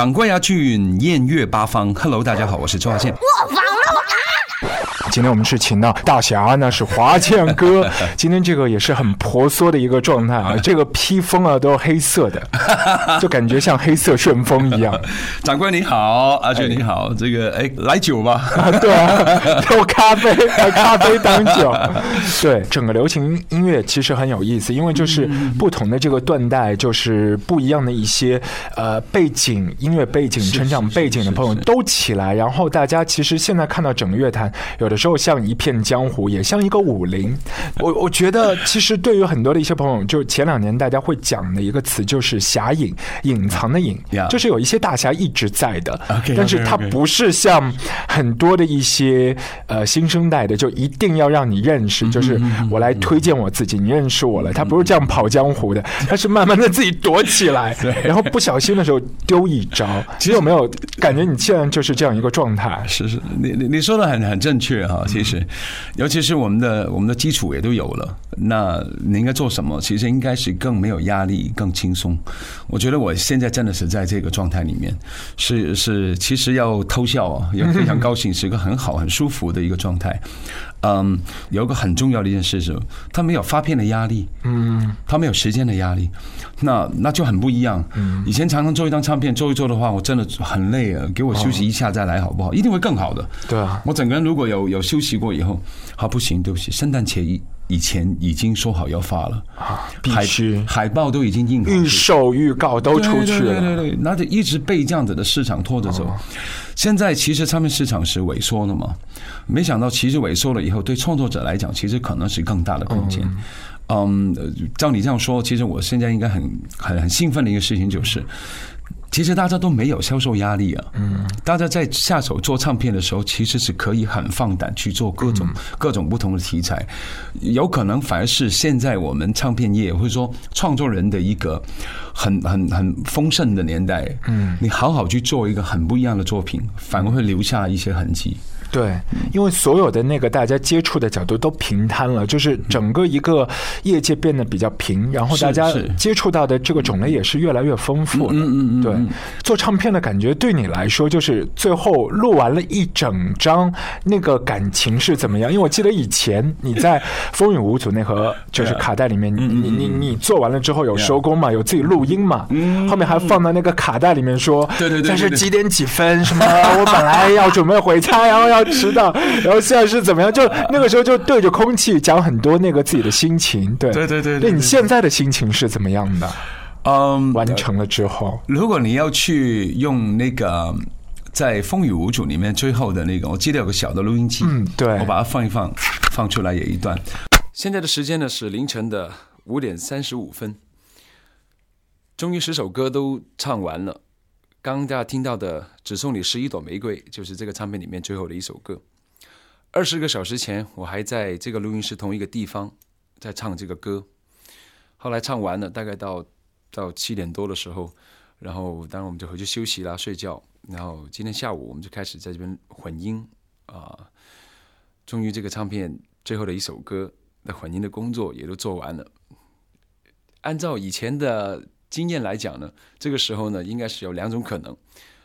掌柜阿俊，艳月八方，Hello，大家好，我是周华健。今天我们是请到大侠，那是华健哥。今天这个也是很婆娑的一个状态啊，这个披风啊都是黑色的，就感觉像黑色旋风一样。长官你好，阿俊你好，这个哎来酒吧？对啊，有咖啡，咖啡当酒。对，整个流行音乐其实很有意思，因为就是不同的这个断代，就是不一样的一些呃背景、音乐背景、成长背景的朋友都起来，然后大家其实现在看到整个乐坛有的。时候像一片江湖，也像一个武林。我我觉得，其实对于很多的一些朋友，就前两年大家会讲的一个词，就是侠隐，隐藏的隐，就是有一些大侠一直在的，但是他不是像很多的一些呃新生代的，就一定要让你认识，就是我来推荐我自己，你认识我了。他不是这样跑江湖的，他是慢慢的自己躲起来，然后不小心的时候丢一招。其实有没有感觉你现在就是这样一个状态？是是，你你你说的很很正确。啊，其实，尤其是我们的我们的基础也都有了，那你应该做什么？其实应该是更没有压力，更轻松。我觉得我现在真的是在这个状态里面，是是，其实要偷笑啊，也非常高兴，是一个很好、很舒服的一个状态。嗯，有一个很重要的一件事是，他没有发片的压力，嗯，他没有时间的压力，那那就很不一样。嗯，以前常常做一张唱片，做一做的话，我真的很累啊，给我休息一下再来好不好？一定会更好的。对啊，我整个人如果有有休息过以后，好不行，对不起，圣诞节以以前已经说好要发了啊，必须海报都已经印好，预售预告都出去了，对对对，那就一直被这样子的市场拖着走。现在其实唱片市场是萎缩了嘛？没想到其实萎缩了以后，对创作者来讲，其实可能是更大的空间。嗯，照你这样说，其实我现在应该很很很兴奋的一个事情就是，其实大家都没有销售压力啊。嗯，大家在下手做唱片的时候，其实是可以很放胆去做各种各种不同的题材。有可能反而是现在我们唱片业或者说创作人的一个。很很很丰盛的年代，嗯，你好好去做一个很不一样的作品，反而会留下一些痕迹。对，因为所有的那个大家接触的角度都平摊了，就是整个一个业界变得比较平，然后大家接触到的这个种类也是越来越丰富了。嗯嗯嗯。对，做唱片的感觉对你来说，就是最后录完了一整张，那个感情是怎么样？因为我记得以前你在《风雨无阻》那盒就是卡带里面，你你你你做完了之后有收工嘛？有自己录音嘛？嗯。后面还放到那个卡带里面说，对对对，这是几点几分？什么？我本来要准备回家，然后要。迟到，然后现在是怎么样？就那个时候就对着空气讲很多那个自己的心情，对对对对。对你现在的心情是怎么样的？嗯，完成了之后，如果你要去用那个在《风雨无阻》里面最后的那个，我记得有个小的录音机，嗯，对，我把它放一放，放出来也一段。现在的时间呢是凌晨的五点三十五分，终于十首歌都唱完了。刚大家听到的《只送你十一朵玫瑰》就是这个唱片里面最后的一首歌。二十个小时前，我还在这个录音室同一个地方在唱这个歌。后来唱完了，大概到到七点多的时候，然后当然我们就回去休息啦、睡觉。然后今天下午我们就开始在这边混音啊。终于这个唱片最后的一首歌的混音的工作也都做完了。按照以前的。经验来讲呢，这个时候呢，应该是有两种可能，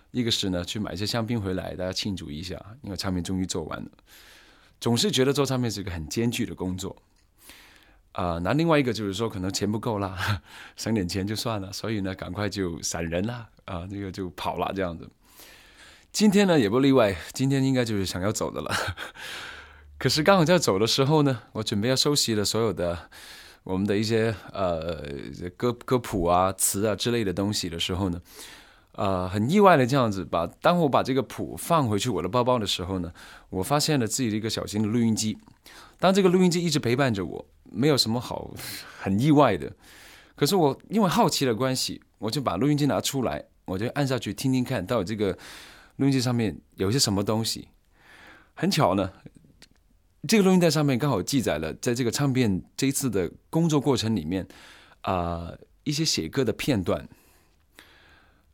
一个是呢去买一些香槟回来，大家庆祝一下，因为唱片终于做完了。总是觉得做唱片是一个很艰巨的工作，啊，那另外一个就是说可能钱不够啦，省点钱就算了，所以呢赶快就闪人啦，啊，这个就跑了这样子。今天呢也不例外，今天应该就是想要走的了。可是刚好在走的时候呢，我准备要收拾了所有的。我们的一些呃歌歌谱啊、词啊之类的东西的时候呢，呃，很意外的这样子把，当我把这个谱放回去我的包包的时候呢，我发现了自己的一个小型的录音机。当这个录音机一直陪伴着我，没有什么好很意外的。可是我因为好奇的关系，我就把录音机拿出来，我就按下去听听看，到底这个录音机上面有些什么东西。很巧呢。这个录音带上面刚好记载了，在这个唱片这一次的工作过程里面，啊，一些写歌的片段，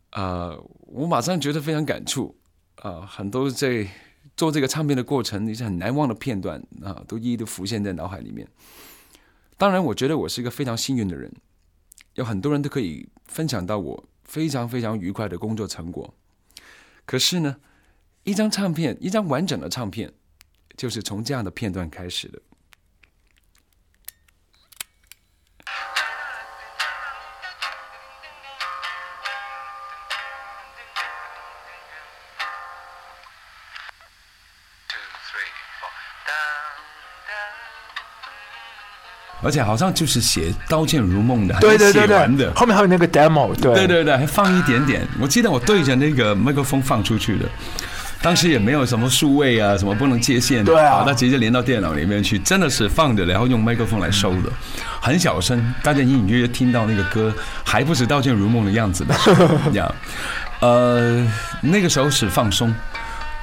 啊，我马上觉得非常感触，啊，很多在做这个唱片的过程一些很难忘的片段啊，都一一的浮现在脑海里面。当然，我觉得我是一个非常幸运的人，有很多人都可以分享到我非常非常愉快的工作成果。可是呢，一张唱片，一张完整的唱片，就是从这样的片段开始的。而且好像就是写《刀剑如梦》的，对对对写完的对，，后面还有那个 demo，对对对对，还放一点点。我记得我对着那个麦克风放出去的，当时也没有什么数位啊，什么不能接线，对啊。好那直接连到电脑里面去，真的是放着，然后用麦克风来收的，很小声，大家隐隐约约听到那个歌还不是《刀剑如梦》的样子的。这样，呃，那个时候是放松。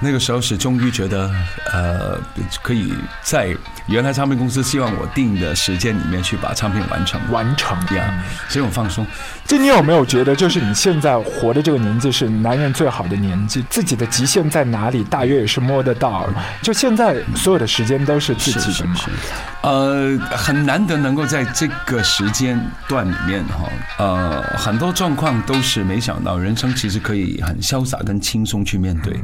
那个时候是终于觉得，呃，可以在原来唱片公司希望我定的时间里面去把唱片完成，完成呀，所以我放松。就你有没有觉得，就是你现在活的这个年纪是男人最好的年纪，自己的极限在哪里，大约也是摸得到。就现在所有的时间都是自己的嘛。呃，很难得能够在这个时间段里面哈，呃，很多状况都是没想到，人生其实可以很潇洒跟轻松去面对。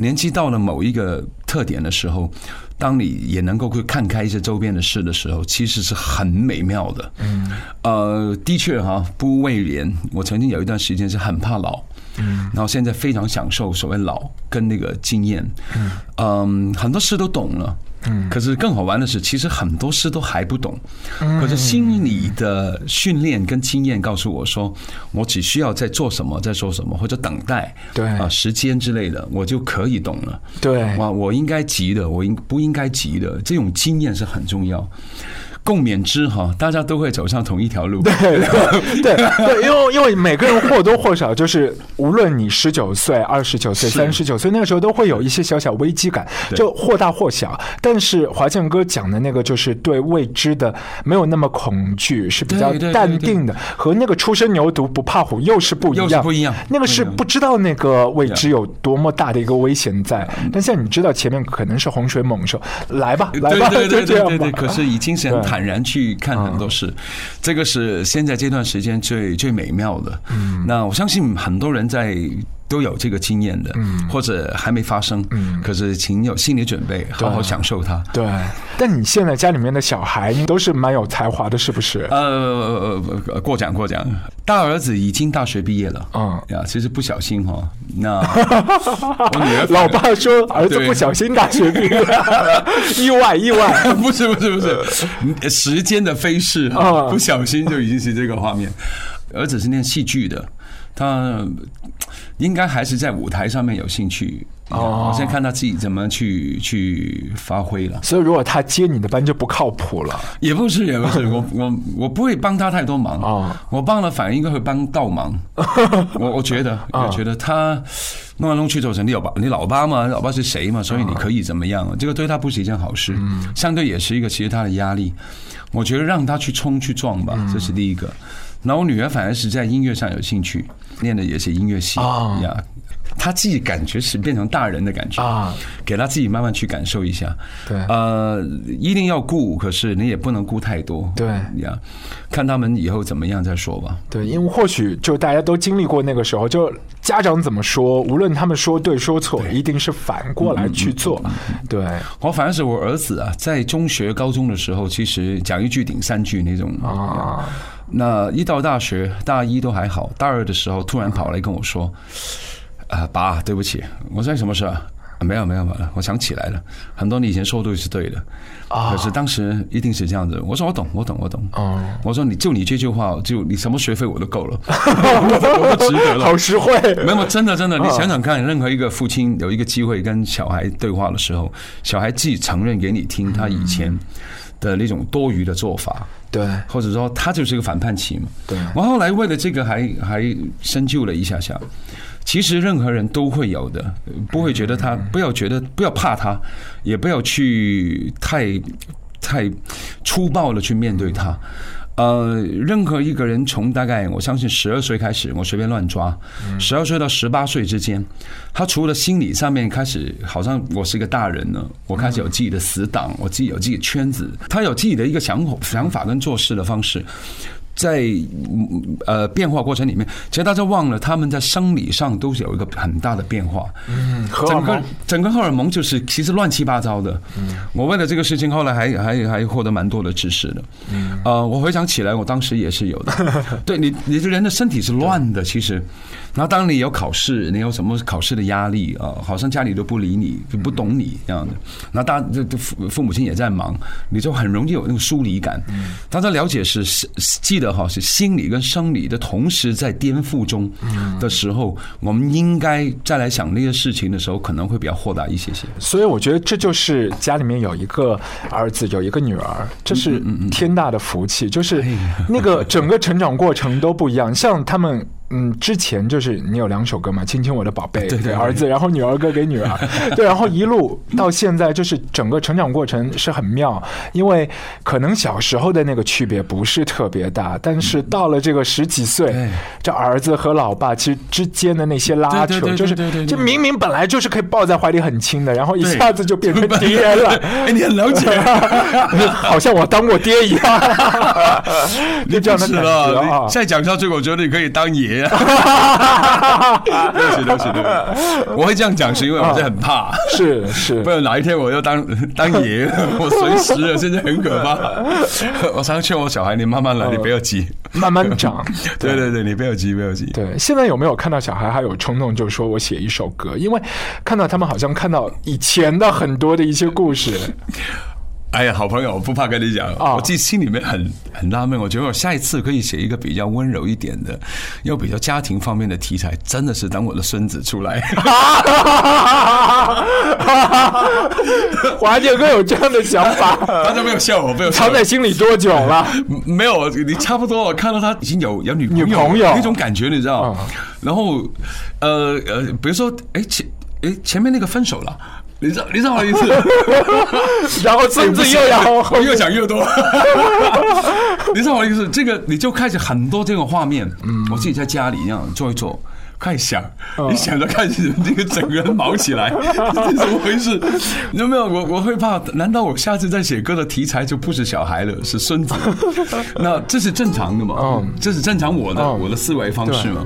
年纪到了某一个特点的时候，当你也能够去看开一些周边的事的时候，其实是很美妙的。嗯，呃，的确哈，不畏年。我曾经有一段时间是很怕老，嗯，然后现在非常享受所谓老跟那个经验。嗯，很多事都懂了。嗯，可是更好玩的是，其实很多事都还不懂。可是心理的训练跟经验告诉我说，我只需要在做什么，在做什么，或者等待，对啊，时间之类的，我就可以懂了。对，哇，我应该急的，我应不应该急的？这种经验是很重要。共勉之哈，大家都会走上同一条路。对对 对对，因为因为每个人或多或少就是，无论你十九岁、二十九岁、是。三十九岁，那个时候都会有一些小小危机感，就或大或小。但是华健哥讲的那个，就是对未知的没有那么恐惧，是比较淡定的，和那个初生牛犊不怕虎又是不一样，不一样。那个是不知道那个未知有多么大的一个危险在，但现在你知道前面可能是洪水猛兽，来吧，来吧，对对对 就这样吧。对对对，。可是已经是很对坦然去看很多事，这个是现在这段时间最最美妙的。嗯，那我相信很多人在。都有这个经验的，或者还没发生，可是请有心理准备，好好享受它。对，但你现在家里面的小孩都是蛮有才华的，是不是？呃，呃过奖过奖，大儿子已经大学毕业了，嗯。呀，其实不小心哈，那 我女儿老爸说儿子不小心大学毕业，意 外意外。不是不是不是，时间的飞逝哈，啊不小心就已经是这个画面。儿子是念戏剧的，他应该还是在舞台上面有兴趣。哦我现在看他自己怎么去去发挥了。所以如果他接你的班就不靠谱了。也不是，也不是，我我我不会帮他太多忙哦我帮了反而应该会帮倒忙。我我觉得，我觉得他弄来弄去走成你老爸，你老爸嘛，老爸是谁嘛，所以你可以怎么样？这个对他不是一件好事，相对也是一个其实他的压力。我觉得让他去冲去撞吧，这是第一个。然后我女儿反而是在音乐上有兴趣，念的也是音乐系啊呀。她自己感觉是变成大人的感觉啊，给她自己慢慢去感受一下。对呃，一定要顾，可是你也不能顾太多。对呀，看他们以后怎么样再说吧。对，因为或许就大家都经历过那个时候，就家长怎么说，无论他们说对说错，一定是反过来去做。对我反而是我儿子啊，在中学、高中的时候，其实讲一句顶三句那种啊，那一到大学，大一都还好，大二的时候突然跑来跟我说：“啊，爸，对不起。”我说：“什么事啊？”啊没有没有没有，我想起来了，很多你以前说的是对的，啊可是当时一定是这样子。我说我懂，我懂，我懂。哦我说你就你这句话，就你什么学费我都够了，我不值得了。好实惠。没有，真的真的，你想想看，任何一个父亲有一个机会跟小孩对话的时候，小孩自己承认给你听他以前的那种多余的做法，对或者说他就是一个反叛期嘛。对我后来为了这个还还深究了一下下，其实任何人都会有的，不会觉得他不要觉得不要怕他，也不要去太太粗暴的去面对他。呃，任何一个人从大概我相信十二岁开始，我随便乱抓，十二岁到十八岁之间，他除了心理上面开始，好像我是一个大人了，我开始有自己的死党，我自己有自己的圈子，他有自己的一个想法想法跟做事的方式。在呃变化过程里面，其实大家忘了他们在生理上都是有一个很大的变化。嗯，荷尔整个蒙整个荷尔蒙就是其实乱七八糟的。嗯我为了这个事情，后来还还还获得蛮多的知识的。嗯呃，我回想起来，我当时也是有的。对你，你这人的身体是乱的，其实。然后当你有考试，你有什么考试的压力啊？好像家里都不理你，就不懂你这样的。那大父父母亲也在忙，你就很容易有那种疏离感。大家了解是是记得哈，是心理跟生理的同时在颠覆中的时候，我们应该再来想那些事情的时候，可能会比较豁达一些些。所以我觉得这就是家里面有一个儿子，有一个女儿，这是天大的福气。就是那个整个成长过程都不一样，像他们。嗯，之前就是你有两首歌嘛，《亲亲我的宝贝》对对给儿子，然后女儿歌给女儿，对，然后一路到现在，就是整个成长过程是很妙，因为可能小时候的那个区别不是特别大，但是到了这个十几岁对，这儿子和老爸其实之间的那些拉扯，就是对对对就明明本来就是可以抱在怀里很亲的，然后一下子就变成敌人了。哎，你很了解，好像我当过爹一样，就这样的是感觉。啊。再讲下去，我觉得你可以当爷。对不起，对不起，对不起，我会这样讲是因为我是很怕。是是不，然哪一天我要当当爷，我随时了，现在很可怕。我常劝我小孩，你慢慢来，你不要急。慢慢长。对对对，你不要急，不要急。对，现在有没有看到小孩还有冲动，就说我写一首歌？因为看到他们好像看到以前的很多的一些故事。哎呀，好朋友，我不怕跟你讲，啊我自己心里面很很纳闷。我觉得我下一次可以写一个比较温柔一点的，又比较家庭方面的题材，真的是等我的孙子出来。华姐哥有这样的想法，大家没有笑我，没有藏在心里多久了？没有，你差不多，我看到他已经有有女女朋友那种感觉，你知道？嗯然后，呃呃，比如说，哎前哎前面那个分手了。你知道你知道我的意思？然后甚至又要 我越讲越多。你知道我的意思？这个你就开始很多这种画面，嗯，我自己在家里一样做一做。开始想，嗯你想着开始这个整个人毛起来，这是怎么回事？你有没有？我我会怕，难道我下次再写歌的题材就不是小孩了，是孙子？那这是正常的嘛？嗯这是正常我的嗯我的思维方式嘛？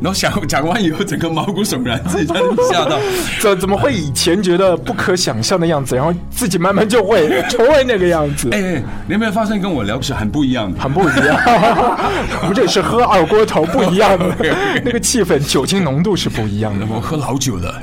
然后想讲完以后，整个毛骨悚然，自己在那里吓到。怎怎么会以前觉得不可想象的样子，然后自己慢慢就会成为那个样子？哎哎，你有没有发现跟我聊是很不一样的？很不一样，我们这里是喝二锅头，不一样的，那个气氛、酒精浓度是不一样的。我喝老酒了。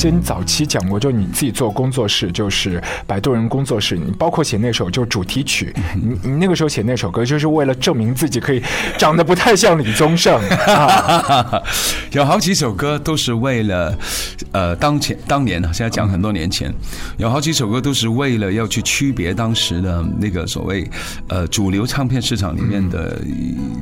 记得你早期讲过，就你自己做工作室，就是摆渡人工作室，你包括写那首就主题曲，你你那个时候写那首歌，就是为了证明自己可以长得不太像李宗盛啊。有好几首歌都是为了，呃，当前当年啊，现在讲很多年前，有好几首歌都是为了要去区别当时的那个所谓呃主流唱片市场里面的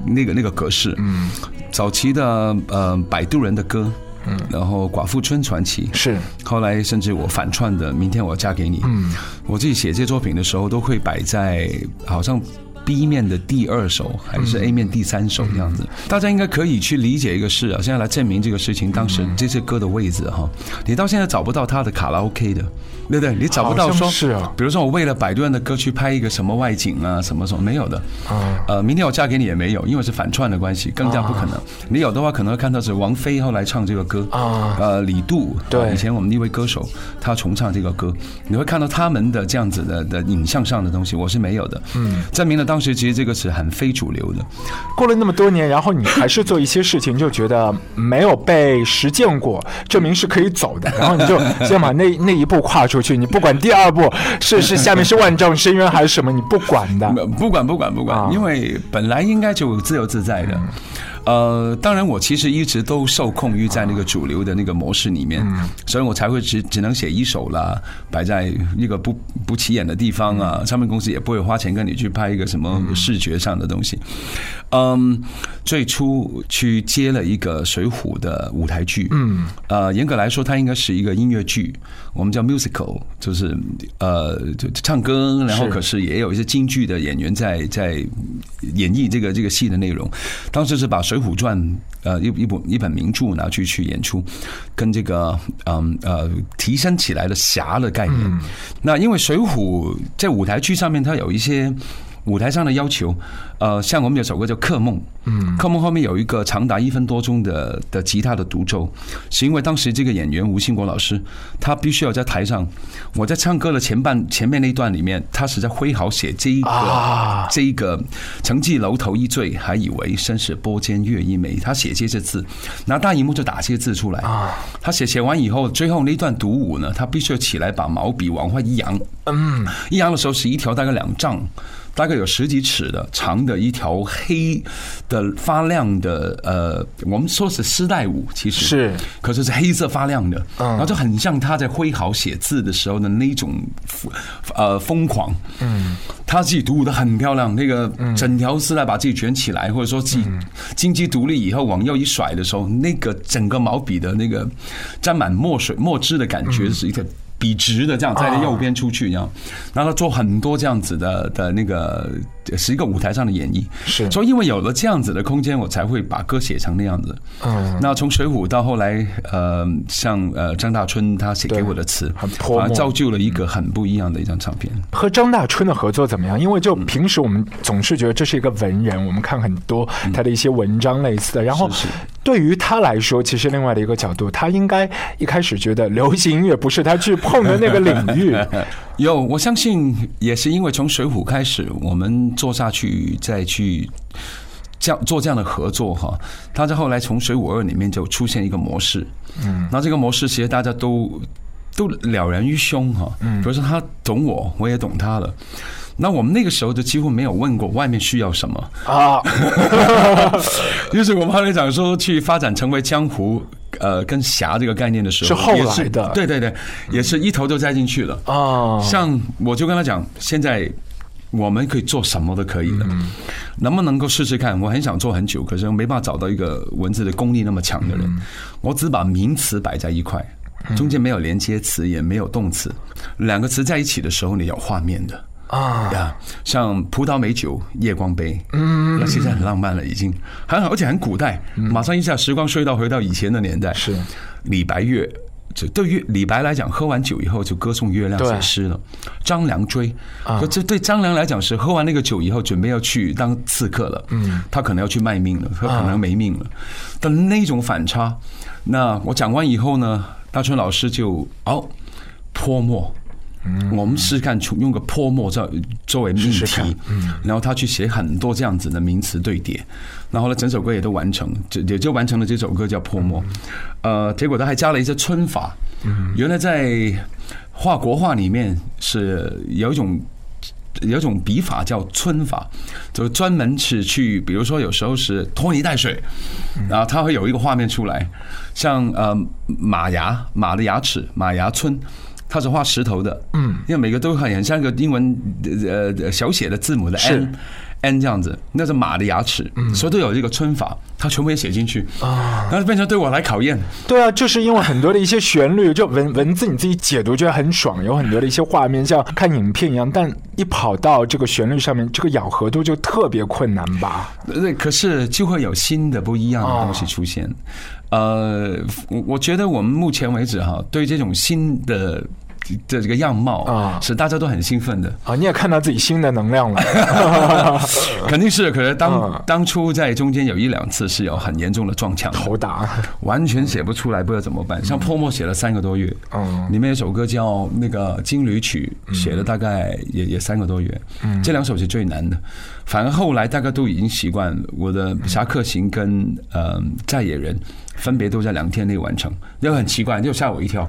那个那个格式。嗯，早期的呃摆渡人的歌。嗯，然后寡妇村传奇。是。后来甚至我反串的《明天我要嫁给你》，嗯，我自己写这些作品的时候，都会摆在好像 B 面的第二首还是 A 面第三首这样子。大家应该可以去理解一个事啊，现在来证明这个事情，当时这些歌的位置哈，你到现在找不到他的卡拉 OK 的，对不对？你找不到说是啊比如说我为了摆渡人的歌去拍一个什么外景啊，什么什么没有的。啊，呃，明天我嫁给你也没有，因为是反串的关系，更加不可能。你有的话，可能会看到是王菲后来唱这个歌啊呃，李杜，对呃以前我们一位歌手他重唱这个歌，你会看到他们的这样子的的影像上的东西，我是没有的。嗯，证明了当时其实这个是很非主流的。过了那么多年，然后你还是做一些事情，就觉得没有被实践过，证明是可以走的，然后你就先把那 那一步跨出去，你不管第二步是是下面是万丈深渊还是什么，你不管的。不管不管不管，啊因为本来应该就自由自在的。呃，当然，我其实一直都受控于在那个主流的那个模式里面，所以我才会只只能写一首啦，摆在一个不不起眼的地方啊，唱片公司也不会花钱跟你去拍一个什么视觉上的东西。嗯，最初去接了一个《水浒》的舞台剧，嗯，呃，严格来说，它应该是一个音乐剧，我们叫 musical，就是呃，就唱歌，然后可是也有一些京剧的演员在在演绎这个这个戏的内容。当时是把《水浒传》呃一一本一本名著拿去去演出，跟这个嗯呃提升起来的侠的概念。那因为《水浒》在舞台剧上面，它有一些。舞台上的要求，呃，像我们有首歌叫《客梦》，嗯，《客梦》后面有一个长达一分多钟的的吉他的独奏，是因为当时这个演员吴兴国老师，他必须要在台上，我在唱歌的前半前面那一段里面，他是在挥毫写这一个、啊。这一个“曾记楼头一醉，还以为身是波间月一枚”，他写这些字，拿大荧幕就打这些字出来。啊，他写写完以后，最后那一段独舞呢，他必须要起来把毛笔往外一扬，嗯，一扬的时候是一条大概两丈，大概有十几尺的长的一条黑的发亮的呃，我们说是丝带舞，其实。是，可是是黑色发亮的，嗯。然后就很像他在挥毫写字的时候的那种呃疯狂，嗯，他自己独舞的很漂亮，那个整条丝带把自己卷起来，或者说自己嗯。经济独立以后往右一甩的时候，那个整个毛笔的那个沾满墨水墨汁的感嗯。觉是一个。笔直的这样在右边出去，一样，然后他做很多这样子的的那个，是一个舞台上的演绎。是所以因为有了这样子的空间，我才会把歌写成那样子。嗯，那从《水浒》到后来，呃，像呃张大春他写给我的词，很泼墨反而造就了一个很不一样的一张唱片。和张大春的合作怎么样？因为就平时我们总是觉得这是一个文人，我们看很多他的一些文章类似的。然后对于他来说，其实另外的一个角度，他应该一开始觉得流行音乐不是他去碰的那个领域。有，我相信也是因为从《水浒》开始，我们做下去，再去这样做这样的合作哈。他在后来从《水浒二》里面就出现一个模式，嗯，那这个模式其实大家都都了然于胸哈。嗯，比如说他懂我，我也懂他了。那我们那个时候就几乎没有问过外面需要什么，啊，就是我们后来讲说去发展成为江湖呃跟侠这个概念的时候，是后来的对对对，也是一头就栽进去了。啊，像我就跟他讲，现在我们可以做什么都可以了，能不能够试试看？我很想做很久，可是没办法找到一个文字的功力那么强的人。我只把名词摆在一块，中间没有连接词，也没有动词，两个词在一起的时候，你有画面的。啊，呀，像葡萄美酒夜光杯，嗯，那其实很浪漫了，已经。很好，而且很古代，马上一下时光隧道回到以前的年代。是。李白月，就对于李白来讲，喝完酒以后就歌颂月亮对写诗了。张良追，这对张良来讲是喝完那个酒以后，准备要去当刺客了，嗯，他可能要去卖命了，他可能没命了的那种反差。那我讲完以后呢，大春老师就哦泼墨。我们试试看，用个泼墨作作为命题，然后他去写很多这样子的名词对叠，然后呢，整首歌也都完成，就也就完成了这首歌叫《泼墨》。呃，结果他还加了一些皴法，原来在画国画里面是有一种。有一种笔法叫皴法，就专门是去，比如说有时候是拖泥带水，然后它会有一个画面出来，像呃马牙马的牙齿马牙皴，它是画石头的，嗯，因为每个都很很像一个英文呃呃小写的字母的是 n。N 这样子，那是马的牙齿，所以都有这个皴法，它全部也写进去啊，然后变成对我来考验。对啊，就是因为很多的一些旋律，就文文字你自己解读觉得很爽，有很多的一些画面像看影片一样，但一跑到这个旋律上面，这个咬合度就特别困难吧？对，可是就会有新的不一样的东西出现。呃，我我觉得我们目前为止哈，对这种新的的这个样貌啊。是大家都很兴奋的。啊，你也看到自己新的能量了，肯定是，可是当嗯当初在中间有一两次是有很严重的撞墙，头打，完全写不出来，不知道怎么办。像泼墨写了三个多月，嗯。里面有首歌叫那个《金缕曲》，写了大概也也三个多月，这两首是最难的。反而后来大家都已经习惯我的《侠客行》跟呃《在野人》分别都在两天内完成，就很奇怪，就吓我一跳。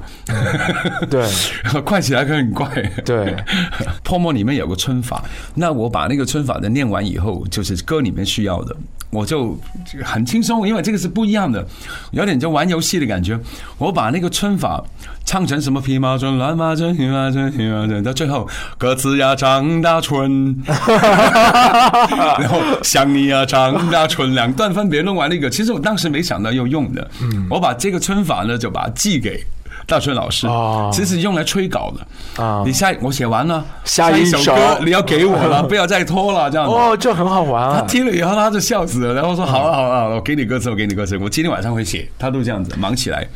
对 快起来可很快。对，泡沫里面有个春法，那我把那个春法的念完以后，就是歌里面需要的，我就很轻松，因为这个是不一样的，有点就玩游戏的感觉。我把那个春法唱成什么皮毛春、乱麻春、骏马春、骏马春，到最后歌词呀张大春，然后想你呀张大春，两段分别弄完那个，其实我当时没想到要用的，我把这个春法呢就把它寄给。大春老师哦，其实用来催稿的啊你下我写完了，下一首歌你要给我了，不要再拖了，这样。哦，这很好玩他。听了以后，他就笑死了，然后说：“好了好了，我给你歌词，我给你歌词，我今天晚上会写。”他都这样子忙起来。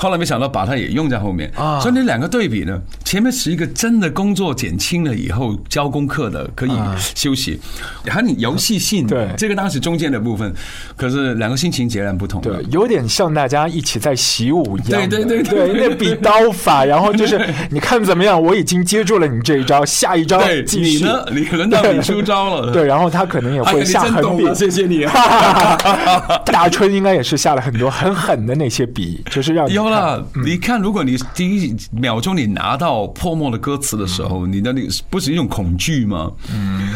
后来没想到把它也用在后面啊所以那两个对比呢，前面是一个真的工作减轻了以后交功课的可以休息，还有你游戏性，对这个当时中间的部分，可是两个心情截然不同。对，有点像大家一起在习武一样。对对对对对，那比刀法，然后就是 你看怎么样？我已经接住了你这一招，下一招对，继续。你呢？你轮到你出招了。对，然后他可能也会下狠笔。谢谢你。大春应该也是下了很多很狠的那些笔，就是让你看有了，你看，如果你第一秒钟你拿到破墨的歌词的时候，你的那个不是一种恐惧吗？嗯，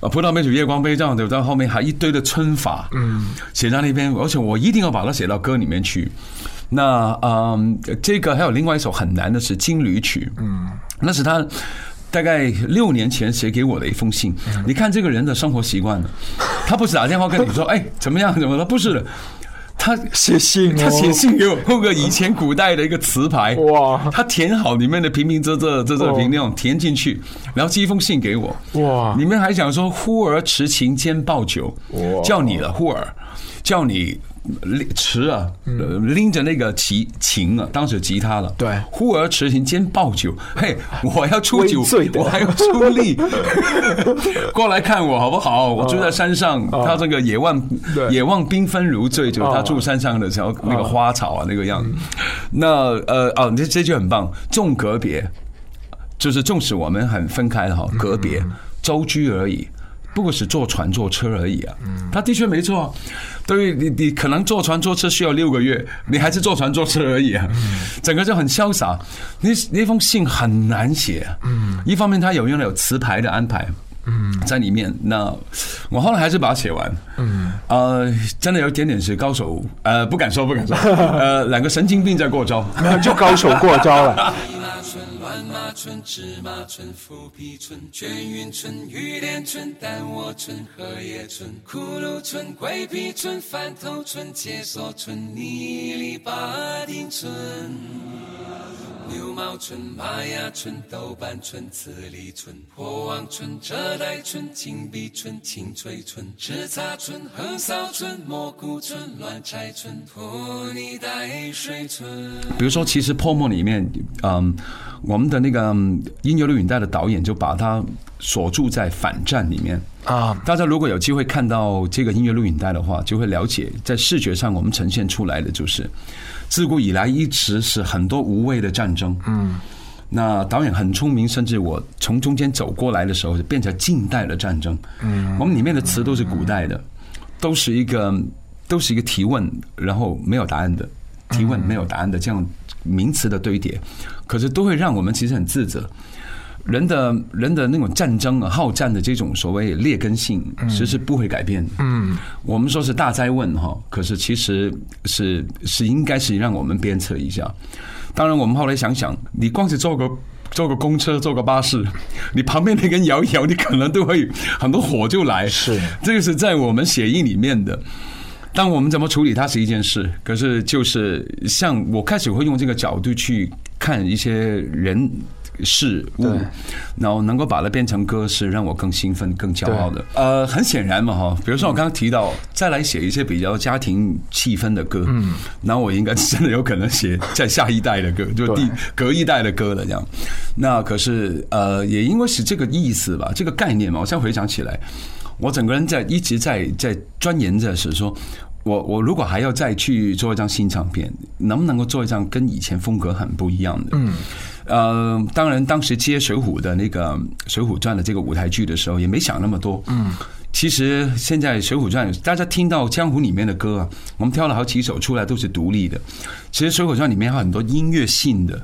啊，葡萄美酒夜光杯这样的，到后面还一堆的春法，嗯，写在那边，而且我一定要把它写到歌里面去。那嗯，这个还有另外一首很难的是《金缕曲》，嗯，那是他。大概六年前写给我的一封信，你看这个人的生活习惯了，他不是打电话跟你说，哎，怎么样怎么了？不是的，他写信哦，他写信给我，弄个以前古代的一个词牌，哇。他填好里面的平平仄仄仄仄平那种填进去，然后寄一封信给我，哇。里面还讲说忽而持琴兼抱酒。哇，叫你了忽而，叫你。拎持啊，呃拎着那个琴琴啊，当时吉他了。对。忽而持琴兼抱酒，嘿，我要出酒我还要出力，过来看我好不好？我住在山上，他这个野望对。野望缤纷如醉，就是他哦住山上的时候那个花草啊那个样。子。那呃哦，这这句很棒，纵隔别，就是纵使我们很分开了哈，隔别舟居而已。不过是坐船坐车而已啊，他的确没错对于你，你可能坐船坐车需要六个月，你还是坐船坐车而已啊，整个就很潇洒。那那封信很难写嗯，一方面他有用了有词牌的安排，在里面。那我后来还是把它写完。嗯，呃，真的有一点点是高手，呃，不敢说，不敢说，呃，两个神经病在过招。没 有就高手过招了。牛毛村、玛雅村、豆瓣村、慈利村、破网春、遮带村、金碧村、青翠村、叱咤春、横扫村、蘑菇村、乱柴村、拖泥带水村。比如说，其实《泡沫》里面，嗯，我们的那个嗯音乐录影带的导演就把它锁住在反战里面。啊，大家如果有机会看到这个音乐录影带的话，就会了解，在视觉上我们呈现出来的就是，自古以来一直是很多无谓的战争。嗯，那导演很聪明，甚至我从中间走过来的时候，就变成近代的战争。嗯，我们里面的词都是古代的，都是一个都是一个提问，然后没有答案的提问，没有答案的这样名词的堆叠，可是都会让我们其实很自责。人的人的那种战争啊、好战的这种所谓劣根性，其实是不会改变。嗯，我们说是大灾问哈，可是其实是是应该是让我们鞭策一下。当然，我们后来想想，你光是坐个坐个公车、坐个巴士，你旁边那根摇一摇，你可能都会很多火就来。是这个是在我们血液里面的。但我们怎么处理它是一件事，可是就是像我开始会用这个角度去看一些人事物对，然后能够把它变成歌，是让我更兴奋、更骄傲的。呃，很显然嘛，哈，比如说我刚刚提到，再来写一些比较家庭气氛的歌，嗯，然后我应该真的有可能写在下一代的歌，就第隔一代的歌了，这样。那可是呃，也因为是这个意思吧，这个概念嘛，我现在回想起来，我整个人在一直在在钻研着，是说。我我如果还要再去做一张新唱片，能不能够做一张跟以前风格很不一样的？嗯，呃，当然当时接《水浒》的那个《水浒传》的这个舞台剧的时候，也没想那么多。嗯，其实现在《水浒传》，大家听到江湖里面的歌啊，我们挑了好几首出来，都是独立的。其实《水浒传》里面还有很多音乐性的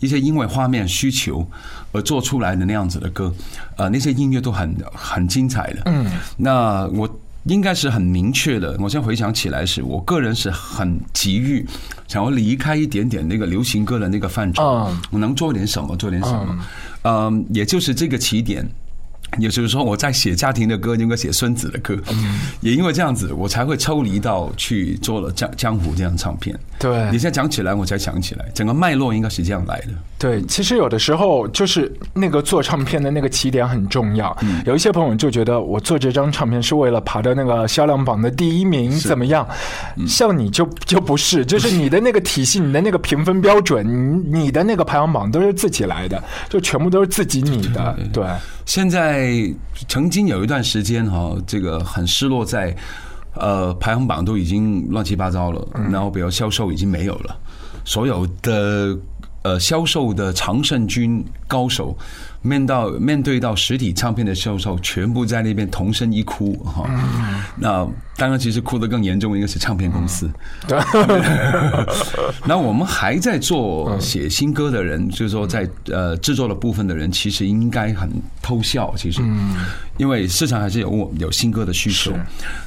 一些，因为画面需求而做出来的那样子的歌，呃，那些音乐都很很精彩的。嗯，那我应该是很明确的。我现在回想起来是，我个人是很急于想要离开一点点那个流行歌的那个范畴嗯，我能做点什么，做点什么。嗯，也就是这个起点。也就是说，我在写家庭的歌，应该写孙子的歌，也因为这样子，我才会抽离到去做了江江湖这张唱片。对你现在讲起来，我才想起来，整个脉络应该是这样来的。对，其实有的时候就是那个做唱片的那个起点很重要。嗯有一些朋友就觉得我做这张唱片是为了爬到那个销量榜的第一名，怎么样？嗯像你就就不是，就是你的那个体系，你的那个评分标准，你你的那个排行榜都是自己来的，就全部都是自己你的。对，现在曾经有一段时间哈，这个很失落在，呃，排行榜都已经乱七八糟了，然后比如销售已经没有了，所有的呃销售的常胜军高手，面到面对到实体唱片的销售，全部在那边同声一哭哈。那当然，其实哭得更严重应该是唱片公司。那我们还在做写新歌的人，就是说在呃制作的部分的人，其实应该很偷笑，其实，因为市场还是有我有新歌的需求。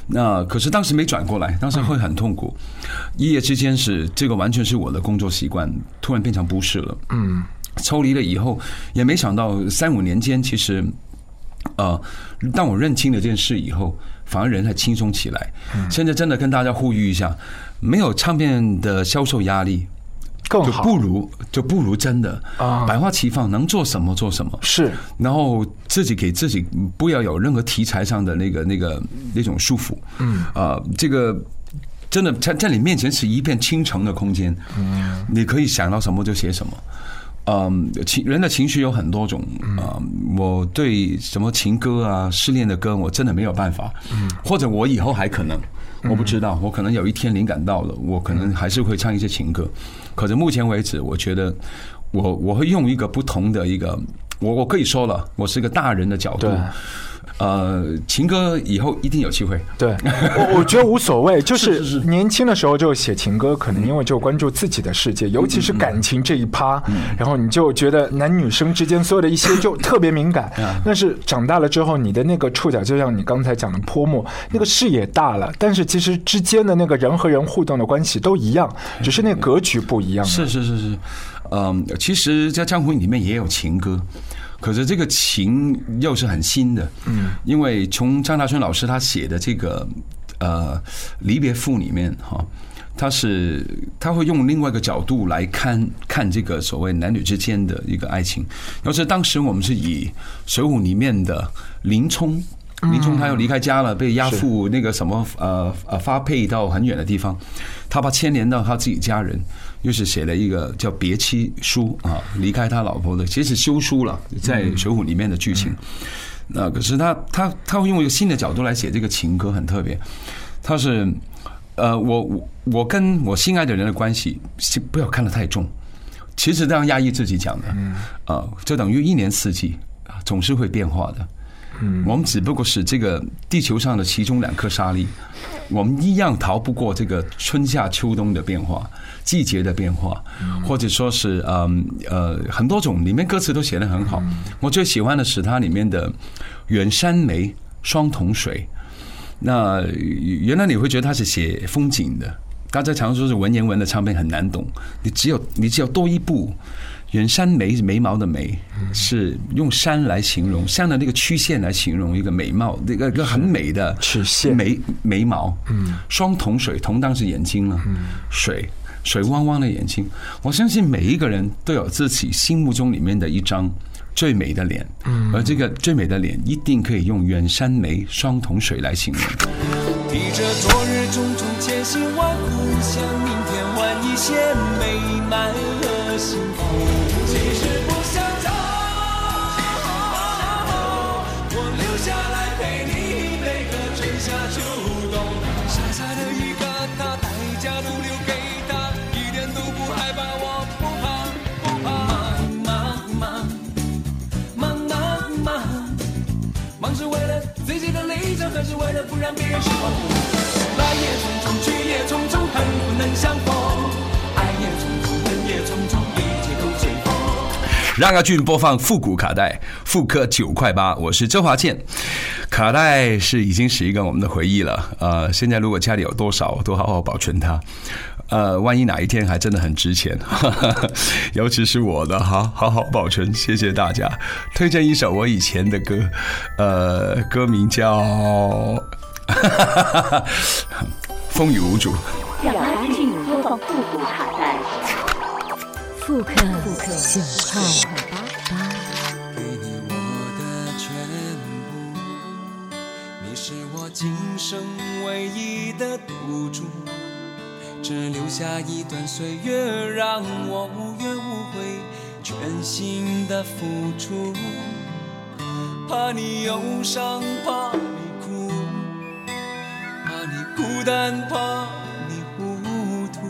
那可是当时没转过来，当时会很痛苦。一夜之间是这个完全是我的工作习惯，突然变成不是了。嗯，抽离了以后，也没想到三五年间，其实。呃，当我认清了这件事以后，反而人还轻松起来。现在真的跟大家呼吁一下，没有唱片的销售压力，就更好不如就不如真的啊百花齐放，能做什么做什么。是然后自己给自己不要有任何题材上的那个那个那种束缚。嗯，啊，这个真的在在你面前是一片倾城的空间。嗯，你可以想到什么就写什么。嗯，情人的情绪有很多种啊、我对什么情歌啊、失恋的歌，我真的没有办法。嗯，或者我以后还可能，我不知道，我可能有一天灵感到了，我可能还是会唱一些情歌。可是目前为止，我觉得我我会用一个不同的一个，我我可以说了，我是一个大人的角度对。呃，情歌以后一定有机会。对，我我觉得无所谓，就是年轻的时候就写情歌，可能因为就关注自己的世界，尤其是感情这一趴，然后你就觉得男女生之间所有的一些就特别敏感。但是长大了之后，你的那个触角，就像你刚才讲的泼墨，那个视野大了，但是其实之间的那个人和人互动的关系都一样，只是那格局不一样。是是是是，嗯，其实，在江湖里面也有情歌，可是这个情又是很新的，嗯，因为从张大春老师他写的这个呃离别赋里面哈。他是他会用另外一个角度来看看这个所谓男女之间的一个爱情，要是当时我们是以《水浒》里面的林冲，林冲他又离开家了，被押赴那个什么呃呃发配到很远的地方，他把牵连到他自己家人，又是写了一个叫别妻书啊，离开他老婆的，其实休书了，在《水浒》里面的剧情。那可是他他他会用一个新的角度来写这个情歌，很特别。他是呃，我我我跟我心爱的人的关系，是不要看得太重。其实这样压抑自己讲的，啊，就等于一年四季啊总是会变化的。嗯我们只不过是这个地球上的其中两颗沙粒，我们一样逃不过这个春夏秋冬的变化、季节的变化，或者说是嗯呃很多种，里面歌词都写得很好。我最喜欢的是它里面的“远山梅，双瞳水”。那原来你会觉得它是写风景的，大家常说是文言文的唱片很难懂，你只有你只有多一步。远山眉眉毛的眉是用山来形容山的那个曲线来形容一个美貌，那个一个很美的曲线眉眉毛。嗯，双瞳水，瞳当是眼睛了，水水汪汪的眼睛。我相信每一个人都有自己心目中里面的一张最美的脸，而这个最美的脸一定可以用远山眉、双瞳水来形容。提着昨日种种千辛万苦，向明天换一些美满和幸福。其实忙忙忙忙忙，忙是为了，不让别人失望。来也匆匆，去也匆匆，恨不能相逢。爱也匆匆，恨也匆匆，一切都随风。让阿俊播放复古卡带，复刻九块八。我是周华健，卡带是已经是一个我们的回忆了。呃，现在如果家里有多少，都好好保存它。呃，万一哪一天还真的很值钱，尤其是我的哈，好好保存。谢谢大家。推荐一首我以前的歌，呃，歌名叫《风雨无阻》。让安静播放复古卡带，复刻九块八。给你我的全部，你是我今生唯一的赌注，只留下一段岁月，让我无怨无悔，全心的付出。怕你忧伤，怕你哭，怕你孤单，怕你糊涂，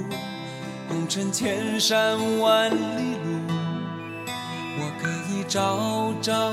红尘千山万里路。我可以朝朝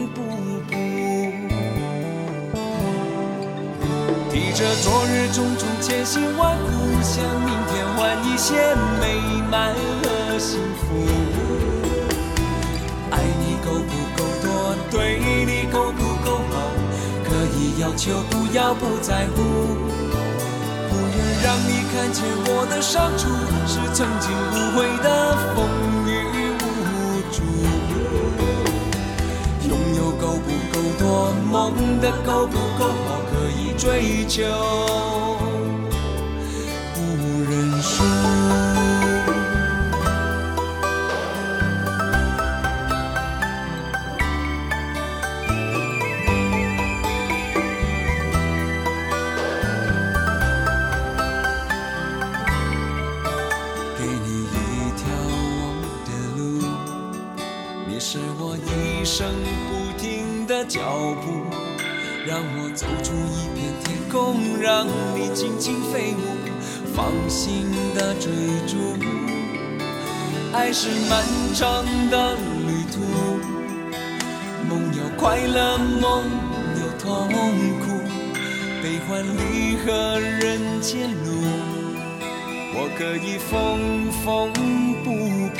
提着昨日种种千辛万苦，向明天换一些美满和幸福。爱你够不够多，对你够不够好，可以要求，不要不在乎。不愿让你看见我的伤处，是曾经无悔的风雨无阻。拥有够不够多，梦的够不够好，可以追求，不认输。给你一条我的路，你是我一生不停的脚步，让我走出空，让你尽情飞舞，放心的追逐。爱是漫长的旅途，梦有快乐，梦有痛苦，悲欢离合人间路。我可以缝缝补补，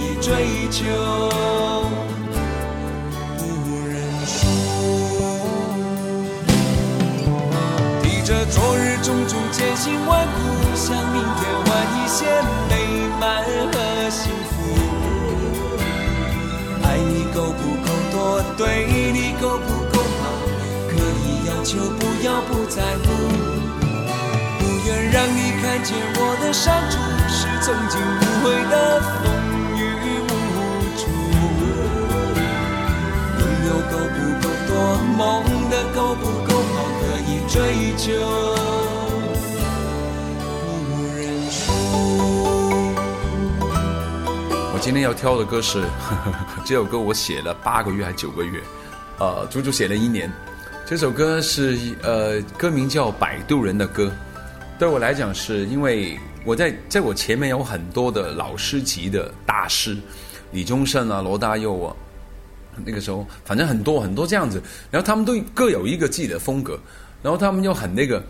以追求，不认输。提着昨日种种艰辛万苦，向明天换一些美满和幸福。爱你够不够多，对你够不够好，可以要求，不要不在乎。不愿让你看见我的伤处，是曾经无悔的风多，梦的够不够好，可以追求，不认输。我今天要挑的歌是 这首歌，我写了八个月还九个月，呃，足足写了一年。这首歌是呃，歌名叫《摆渡人的歌》。对我来讲，是因为我在在我前面有很多的老师级的大师，李宗盛啊、罗大佑啊，那个时候反正很多很多这样子，然后他们都各有一个自己的风格，然后他们又很那个，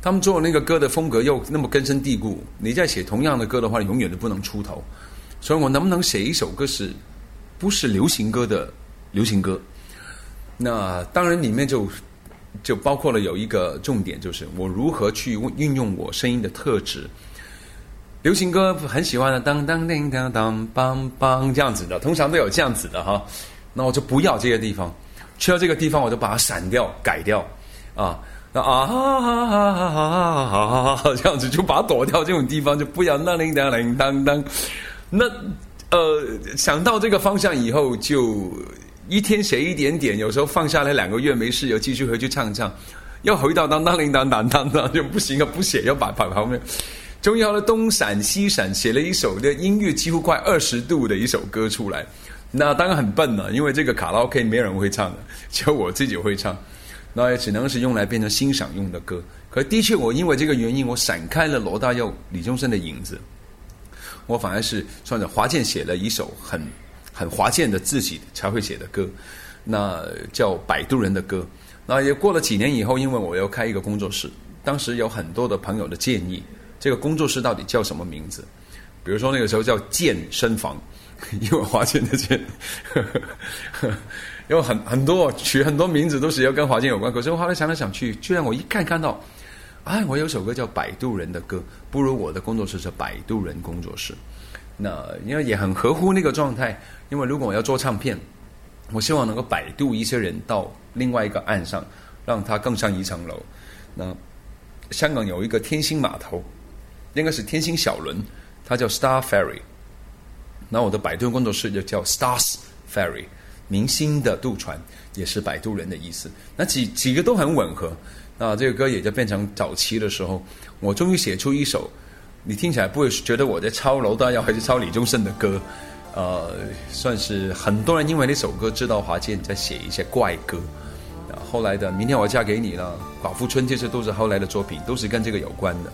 他们做那个歌的风格又那么根深蒂固，你在写同样的歌的话，永远都不能出头。所以我能不能写一首歌是不是流行歌的流行歌。那当然里面就就包括了有一个重点，就是我如何去运用我声音的特质。流行歌很喜欢的当当叮当当梆梆这样子的，通常都有这样子的哈。那我就不要这些地方，去到这个地方我就把它闪掉、改掉啊。那啊哈哈哈哈哈哈哈这样子就把它躲掉，这种地方就不要那铃铛铃当当。那呃，想到这个方向以后，就一天写一点点，有时候放下来两个月没事，又继续回去唱唱，要回到当当铃铛当当当就不行了，不写要把把旁边。终于后来东闪西闪，写了一首的音乐几乎快二十度的一首歌出来。那当然很笨了，因为这个卡拉 OK 没有人会唱的，就我自己会唱。那也只能是用来变成欣赏用的歌。可的确，我因为这个原因，我闪开了罗大佑、李宗盛的影子，我反而是算着华健写了一首很很华健的自己才会写的歌，那叫《摆渡人的歌》。那也过了几年以后，因为我要开一个工作室，当时有很多的朋友的建议。这个工作室到底叫什么名字？比如说那个时候叫健身房，因为华健的健，因为很很多取很多名字都是要跟华健有关。可是我后来想来想去，居然我一看看到，哎，我有首歌叫《摆渡人的歌》，不如我的工作室是摆渡人工作室。那因为也很合乎那个状态，因为如果我要做唱片，我希望能够摆渡一些人到另外一个岸上，让他更上一层楼。那香港有一个天星码头。应该是天星小轮，它叫 Star Ferry。那我的摆渡工作室就叫 Stars Ferry，明星的渡船也是摆渡人的意思。那几几个都很吻合。那这个歌也就变成早期的时候，我终于写出一首，你听起来不会觉得我在抄楼大佑还是抄李宗盛的歌，呃，算是很多人因为那首歌知道华健在写一些怪歌。后来的《明天我嫁给你》了，《寡妇村》这些都是后来的作品，都是跟这个有关的。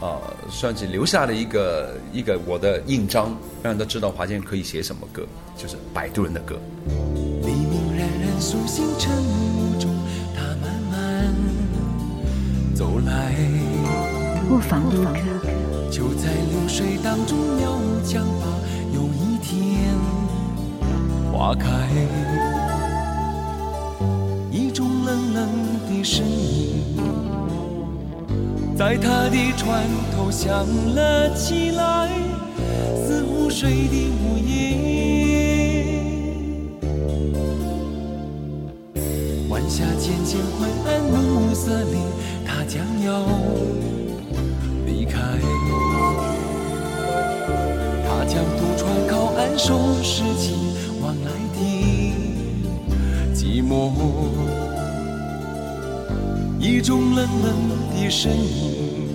啊，算是留下了一个一个我的印章，让人都知道华健可以写什么歌，就是摆渡人的歌。黎明冉冉苏醒晨雾中，他慢慢走来，不妨路客，就在流水当中鸟将吧，有一天花开，一种冷冷的声音。在他的船头响了起来，似湖水的午夜。晚霞渐渐昏暗，暮色里，他将要离开。他将渡船靠岸，收拾起往来的寂寞。一种冷冷的身影，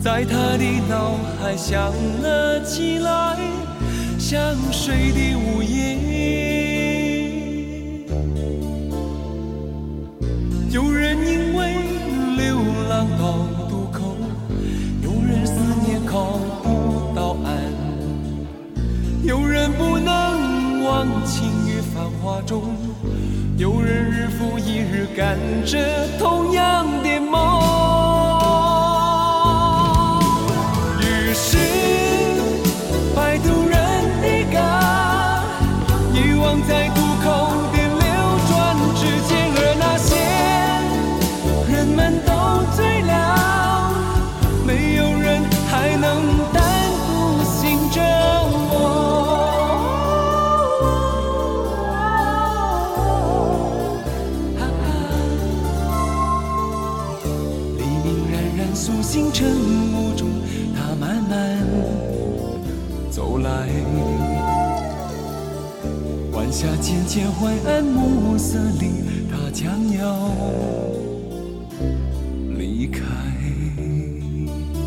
在他的脑海响了起来，像水的午夜。有人因为流浪到渡口，有人思念靠不到岸，有人不能忘情于繁华中。有人日复一日赶着同样的霞渐渐昏暗，暮色里，他将要离开。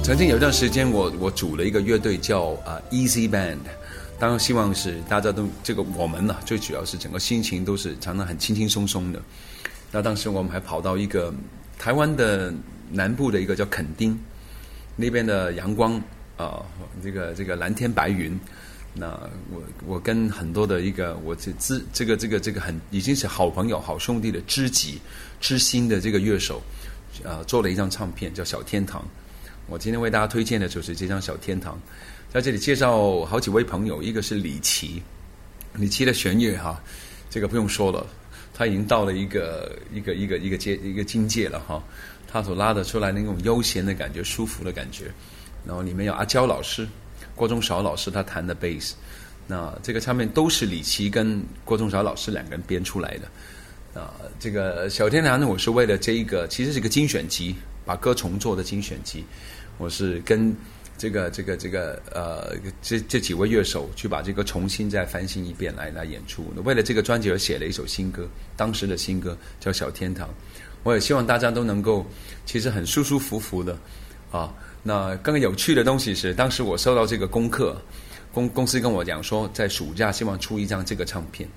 曾经有一段时间，我我组了一个乐队叫啊、Easy Band，当然希望是大家都这个我们呢、最主要是整个心情都是常常很轻轻松松的。那当时我们还跑到一个台湾的南部的一个叫垦丁那边的阳光啊、这个这个蓝天白云。那我我跟很多的一个我这知这个这个这个很已经是好朋友好兄弟的知己知心的这个乐手，呃，做了一张唱片叫《小天堂》。我今天为大家推荐的就是这张《小天堂》，在这里介绍好几位朋友，一个是李琦，李琦的弦乐哈，这个不用说了，他已经到了一个一个一个一个阶一个境界了哈。他所拉得出来那种悠闲的感觉、舒服的感觉，然后里面有阿娇老师、郭忠韶老师他弹的贝斯，那这个唱片都是李琦跟郭忠韶老师两个人编出来的。啊，这个小天堂呢，我是为了这一个，其实是一个精选集，把歌重做的精选集，我是跟这个这个这个呃这这几位乐手去把这个重新再翻新一遍来来演出。为了这个专辑而写了一首新歌，当时的新歌叫《小天堂》。我也希望大家都能够，其实很舒舒服服的啊。那更有趣的东西是，当时我收到这个功课，公公司跟我讲说，在暑假希望出一张这个唱片。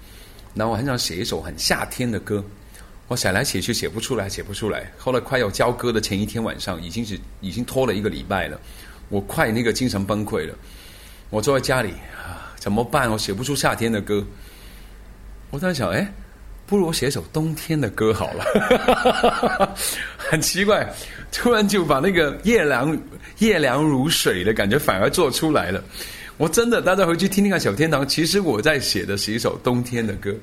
那我很想写一首很夏天的歌，我写来写去写不出来，写不出来。后来快要交歌的前一天晚上，已经是已经拖了一个礼拜了，我快那个精神崩溃了。我坐在家里啊，怎么办？我写不出夏天的歌。我在想，哎，不如我写一首冬天的歌好了。很奇怪，突然就把那个夜凉夜凉如水的感觉反而做出来了。我真的，大家回去听听看《小天堂》。其实我在写的是一首冬天的歌。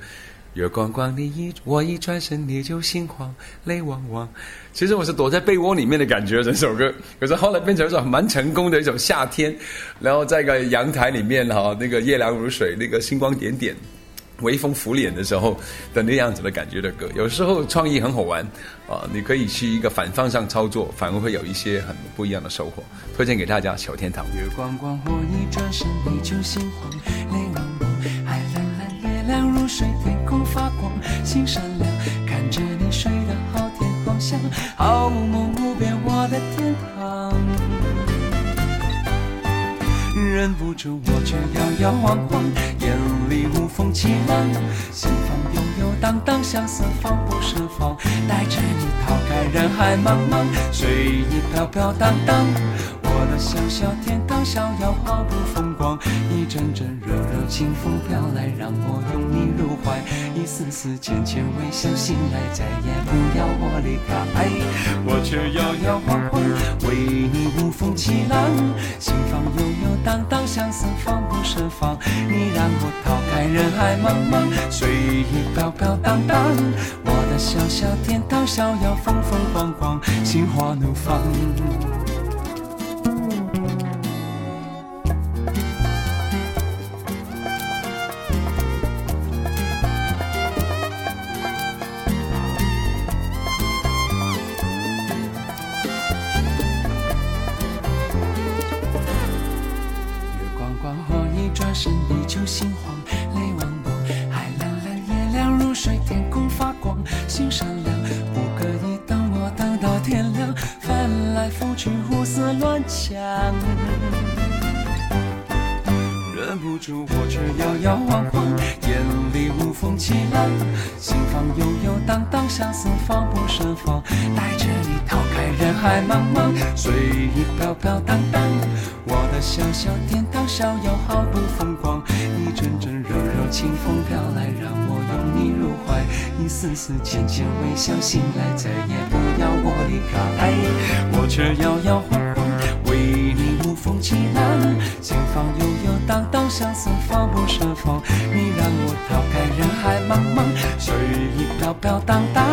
月光光，你一我一转身，你就心慌，泪汪汪。其实我是躲在被窝里面的感觉，这首歌。可是后来变成一首蛮成功的一首夏天，然后在一个阳台里面哈，那个夜凉如水，那个星光点点。微风拂脸的时候的那样子的感觉的歌，有时候创意很好玩啊！你可以去一个反方向操作，反而会有一些很不一样的收获。推荐给大家《小天堂》。月光光，我一转身你就心慌，泪汪汪，海蓝蓝，月亮如水，天空发光，心闪亮，看着你睡得好天光香，好梦无边我的天堂。忍不住我却摇摇晃晃，眼里无风起浪，心房悠悠荡荡，相思放不释放，带着你逃开人海茫茫，随意飘飘荡荡。我的小小天堂，逍遥毫不风光。一阵阵柔柔清风飘来，让我拥你入怀。一丝丝浅浅微笑，醒来再也不要我离开。我却摇摇晃晃，为你无风起浪，心，相思放不胜放。你让我逃开人海茫茫，随意飘飘荡荡。我的小小天堂，逍遥风风光光，心花怒放。小小天堂，逍遥毫不风光。一阵阵柔柔清风飘来，让我拥你入怀。一丝丝浅浅微笑，醒来再也不要我离开。我却摇摇晃晃，为你无风起浪，心房悠悠荡荡，相思放不胜放。你让我逃开人海茫茫，随意飘飘荡荡。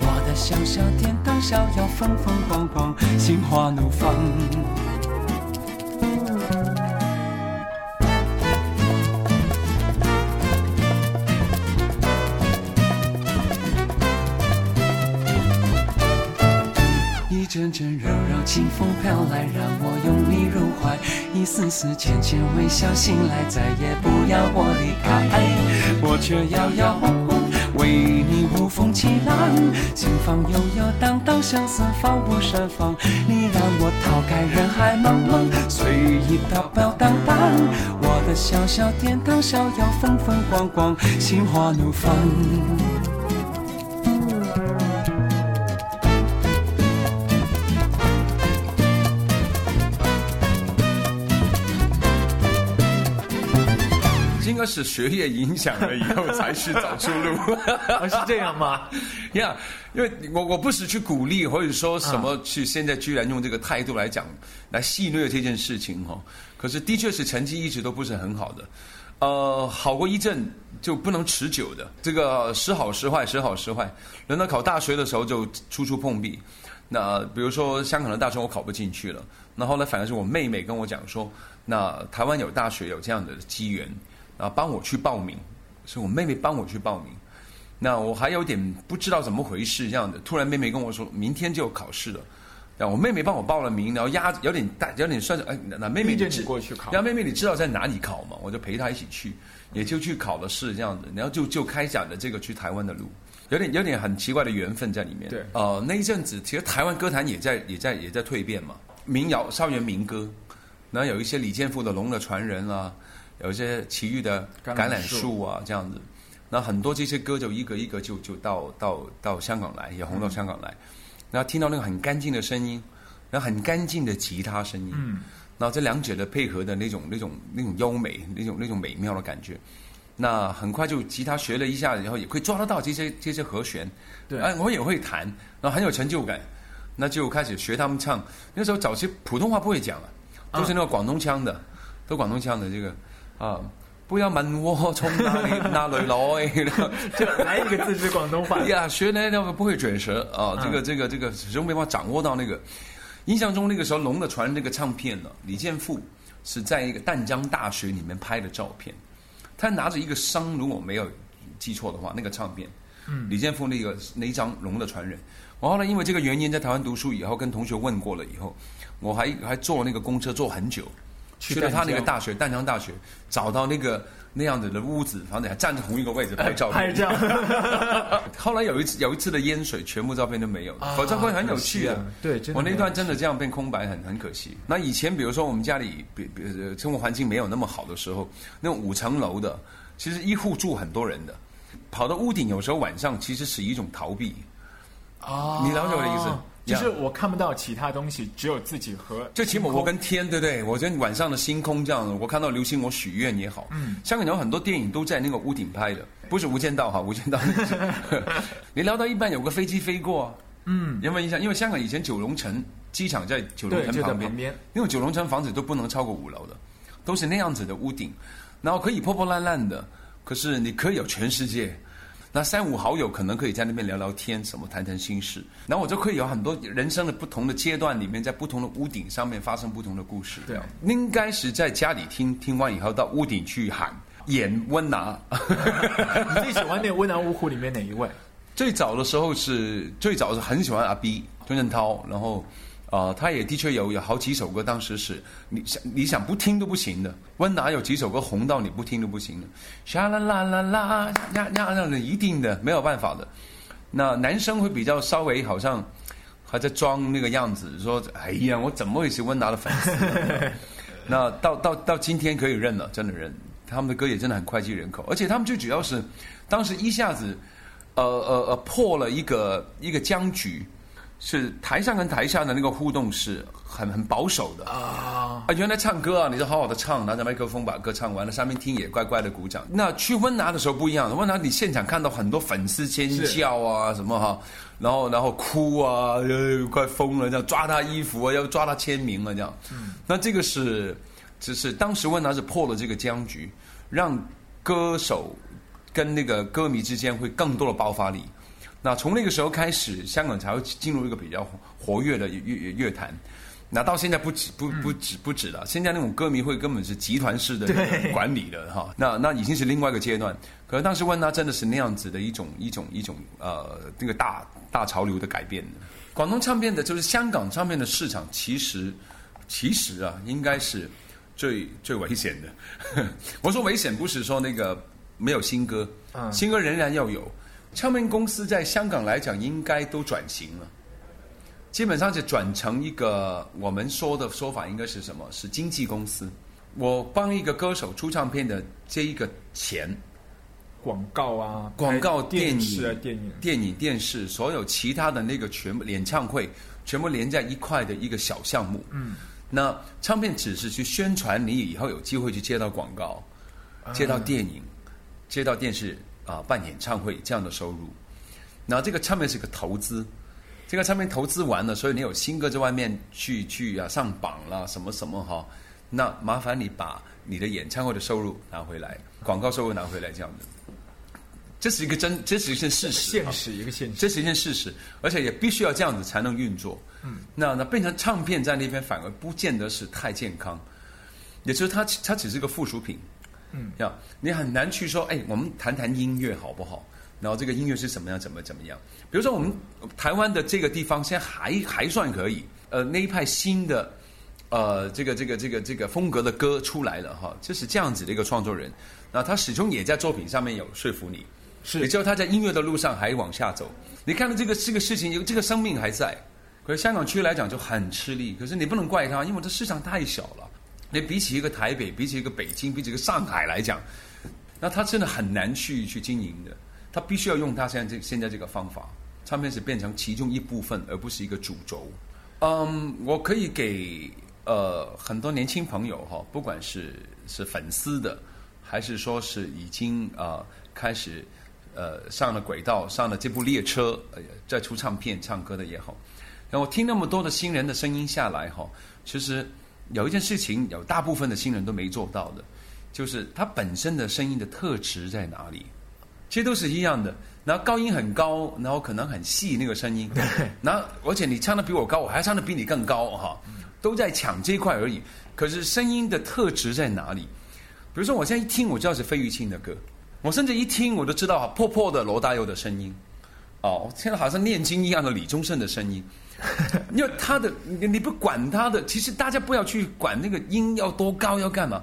我的小小天堂，逍遥风风光光，心花怒放。丝丝浅浅微笑，醒来再也不要我离开。我却摇摇晃晃，为你无风起浪，心房悠悠荡荡，相思放不胜放。你让我逃开人海茫茫，随意飘飘荡荡。我的小小天堂，逍遥风风光光，心花怒放。该是学业影响了以后才去找出路。哦是这样吗？呀因为我我不是去鼓励或者说什么去，现在居然用这个态度来讲来戏谑这件事情哈。可是的确是成绩一直都不是很好的。呃，好过一阵就不能持久的，这个时好时坏，时好时坏。轮到考大学的时候就处处碰壁。那比如说香港的大学我考不进去了，那后来反而是我妹妹跟我讲说，那台湾有大学有这样的机缘，啊，帮我去报名，是我妹妹帮我去报名。那我还有点不知道怎么回事，这样的，突然妹妹跟我说，明天就有考试了。然后我妹妹帮我报了名，然后压有点大，有点算是哎，那那妹妹逼着你知过去考然后妹妹你知道在哪里考吗？我就陪她一起去，也就去考了试这样子，然后就就开展了这个去台湾的路，有点有点很奇怪的缘分在里面。对呃，那一阵子其实台湾歌坛也在也在也在蜕变嘛，民谣、校园民歌，然后有一些李健富的《龙的传人》啊，有一些奇遇的橄橄榄榄树。树啊这样子，那很多这些歌就一个一个就就到到到香港来，也红到香港来，然后听到那个很干净的声音，然后很干净的吉他声音，嗯，然后这两者的配合的那种那种那种优美，那种那种美妙的感觉。那很快就吉他学了一下，然后也会抓得到这些这些和弦，对。哎，我也会弹，然后很有成就感，那就开始学他们唱。那时候早期普通话不会讲啊，都是那个广东腔的，都广东腔的这个啊。不要问我从哪里 哪里来，就来一个字是广东话呀，学呢那个不会卷舌啊，这个这个这个始终没办法掌握到那个。印象中那个时候《龙的传》这个唱片呢，李健富是在一个淡江大学里面拍的照片，他拿着一个伤，如果没有记错的话，那个唱片，嗯，李健富那个那一张《龙的传人》，我后来因为这个原因在台湾读书以后，跟同学问过了以后，我还还坐那个公车坐很久。去了他那个大学，淡江大学，找到那个那样子的屋子，房子还站在同一个位置拍照片。拍照。后来有一次有一次的淹水，全部照片都没有啊否则会很有趣啊。对我那段真的这样变空白，很很可惜。那以前比如说我们家里比比呃生活环境没有那么好的时候，那种五层楼的，其实一户住很多人的，跑到屋顶有时候晚上其实是一种逃避。啊你了解我的意思就是我看不到其他东西，只有自己和就起码我跟天，对不对？我觉得晚上的星空这样，我看到流星，我许愿也好。嗯，香港有很多电影都在那个屋顶拍的，不是《无间道》哈，《无间道》。你聊到一半有个飞机飞过，嗯，有没有印象？因为香港以前九龙城机场在九龙城旁边，旁边因为九龙城房子都不能超过五楼的，都是那样子的屋顶，然后可以破破烂烂的，可是你可以有全世界。那三五好友可能可以在那边聊聊天，什么谈谈心事，然后我就可以有很多人生的不同的阶段里面，在不同的屋顶上面发生不同的故事。对应该是在家里听，听完以后到屋顶去喊演温拿。你最喜欢那个温拿五虎里面哪一位？最早的时候是最早是很喜欢阿 B 钟镇涛，然后呃，他也的确有有好几首歌，当时是你想你想不听都不行的。温拿有几首歌红到你不听都不行的，沙啦啦啦啦呀呀，那一定的没有办法的。那男生会比较稍微好像还在装那个样子，说哎呀，我怎么会是温拿的粉丝？那到到到今天可以认了，真的认。他们的歌也真的很脍炙人口，而且他们最主要是当时一下子，呃呃呃破了一个一个僵局，是台上跟台下的那个互动是很很保守的啊，啊，原来唱歌啊，你就好好的唱，拿着麦克风把歌唱完了，上面听也乖乖的鼓掌。那去温拿的时候不一样，温拿你现场看到很多粉丝尖叫啊什么哈，然后然后哭啊，呃快疯了，这样抓他衣服啊，要抓他签名啊，这样。嗯那这个是，只是当时温拿是破了这个僵局，让歌手跟那个歌迷之间会更多的爆发力。那从那个时候开始，香港才会进入一个比较活跃的乐乐乐坛。那到现在不止不不止不止了，现在那种歌迷会根本是集团式的管理的哈。那那已经是另外一个阶段。可是当时问他真的是那样子的一种一种一种呃那个大大潮流的改变。广东唱片的就是香港唱片的市场，其实其实啊应该是最最危险的。我说危险不是说那个没有新歌，嗯新歌仍然要有。唱片公司在香港来讲，应该都转型了。基本上是转成一个我们说的说法，应该是什么？是经纪公司。我帮一个歌手出唱片的这一个钱，广告啊，广告、电视啊，电影，电影、电视，所有其他的那个全部演唱会，全部连在一块的一个小项目。嗯，那唱片只是去宣传，你以后有机会去接到广告，接到电影，接到电视啊、办演唱会这样的收入。然后这个唱片是个投资，这个唱片投资完了，所以你有新歌在外面去去啊上榜啦，什么什么哈。那麻烦你把你的演唱会的收入拿回来，广告收入拿回来，这样的。这是一个真，这是一件事实，现实一个现实。这是一件事实，而且也必须要这样子才能运作。嗯，那那变成唱片在那边反而不见得是太健康，也就是它它只是个附属品。嗯，要，你很难去说，哎，我们谈谈音乐好不好？然后这个音乐是什么样，怎么怎么样？比如说我们台湾的这个地方现在还还算可以，呃，那一派新的。呃，这个这个这个这个风格的歌出来了哈，就是这样子的一个创作人，那他始终也在作品上面有说服你，是也就他在音乐的路上还往下走。你看到这个这个事情，有这个生命还在，可是香港区来讲就很吃力。可是你不能怪他，因为这市场太小了。你比起一个台北，比起一个北京，比起一个上海来讲，那他真的很难去去经营的。他必须要用他现在这现在这个方法，唱片是变成其中一部分，而不是一个主轴。嗯，我可以给。呃，很多年轻朋友哈，不管是是粉丝的，还是说是已经啊开始呃上了轨道，上了这部列车，呃，在出唱片、唱歌的也好，然后听那么多的新人的声音下来哈，其实有一件事情，有大部分的新人都没做到的，就是他本身的声音的特质在哪里？其实都是一样的，然后高音很高，然后可能很细那个声音，然后而且你唱的比我高，我还唱的比你更高哈。都在抢这一块而已，可是声音的特质在哪里？比如说，我现在一听我知道是费玉清的歌，我甚至一听我都知道破破的罗大佑的声音，哦，现在好像念经一样的李宗盛的声音，因为他的你你不管他的，其实大家不要去管那个音要多高要干嘛，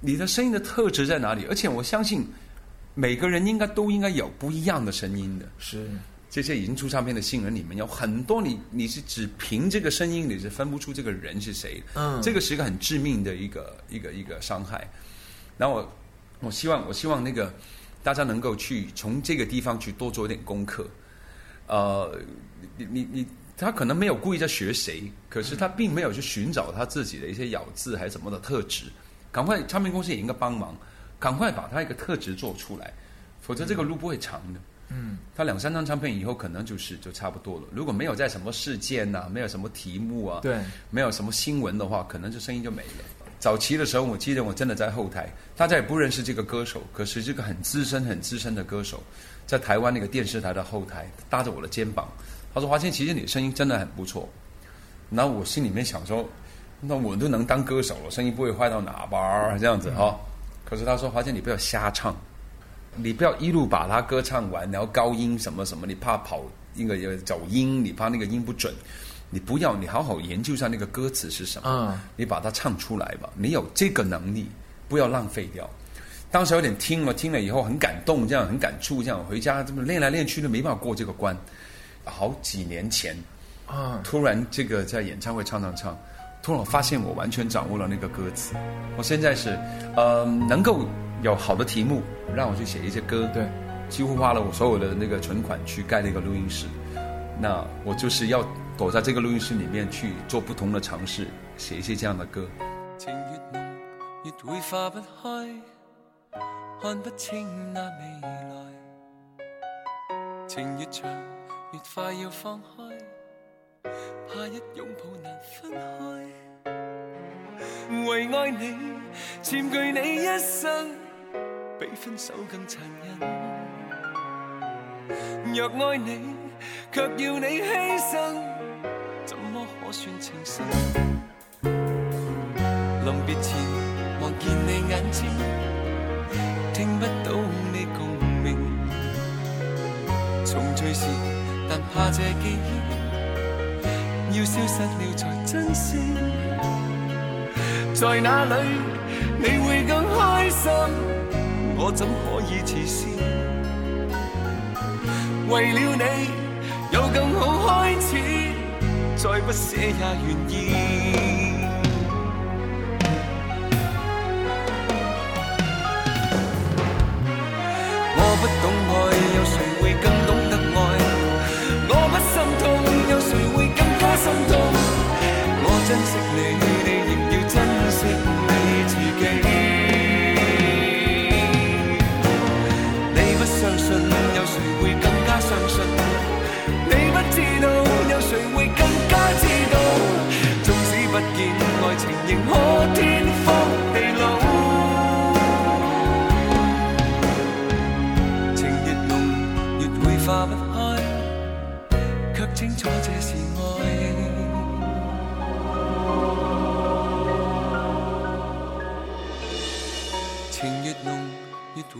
你的声音的特质在哪里？而且我相信每个人应该都应该有不一样的声音的，是。这些已经出唱片的新人里面有很多，你你是只凭这个声音，你是分不出这个人是谁。嗯，这个是一个很致命的一个一个一个伤害。然后我我希望我希望那个大家能够去从这个地方去多做一点功课。呃，你你你，他可能没有故意在学谁，可是他并没有去寻找他自己的一些咬字还是什么的特质。赶快唱片公司也应该帮忙，赶快把他一个特质做出来，否则这个路不会长的。嗯，他两三张唱片以后可能就是就差不多了。如果没有在什么事件呐，没有什么题目啊，对，没有什么新闻的话，可能这声音就没了。早期的时候，我记得我真的在后台，大家也不认识这个歌手，可是这个很资深、很资深的歌手，在台湾那个电视台的后台搭着我的肩膀，他说：“华谦，其实你的声音真的很不错。”然后我心里面想说：“那我都能当歌手了，声音不会坏到哪吧？这样子哈。”可是他说：“华谦，你不要瞎唱。”你不要一路把它歌唱完，然后高音什么什么，你怕跑那个走音，你怕那个音不准，你不要，你好好研究一下那个歌词是什么，你把它唱出来吧。你有这个能力，不要浪费掉。当时有点听了，听了以后很感动，这样很感触，这样回家这么练来练去都没办法过这个关。好几年前，啊，突然这个在演唱会唱唱唱，突然发现我完全掌握了那个歌词。我现在是，呃，能够。有好的题目，让我去写一些歌。对，几乎花了我所有的那个存款去盖那个录音室。那我就是要躲在这个录音室里面去做不同的尝试，写一些这样的歌。情越浓，越会化不开，看不清那未来。情越长，越快要放开，怕一拥抱难分开。为爱你，占据你一生。比分手更残忍。若爱你，却要你牺牲，怎么可算情深？临别前望见你眼睛，听不到你共鸣。重聚时，但怕这记忆要消失了才珍惜。在哪里你会更开心？我怎可以自私？为了你有更好开始，再不舍也愿意。我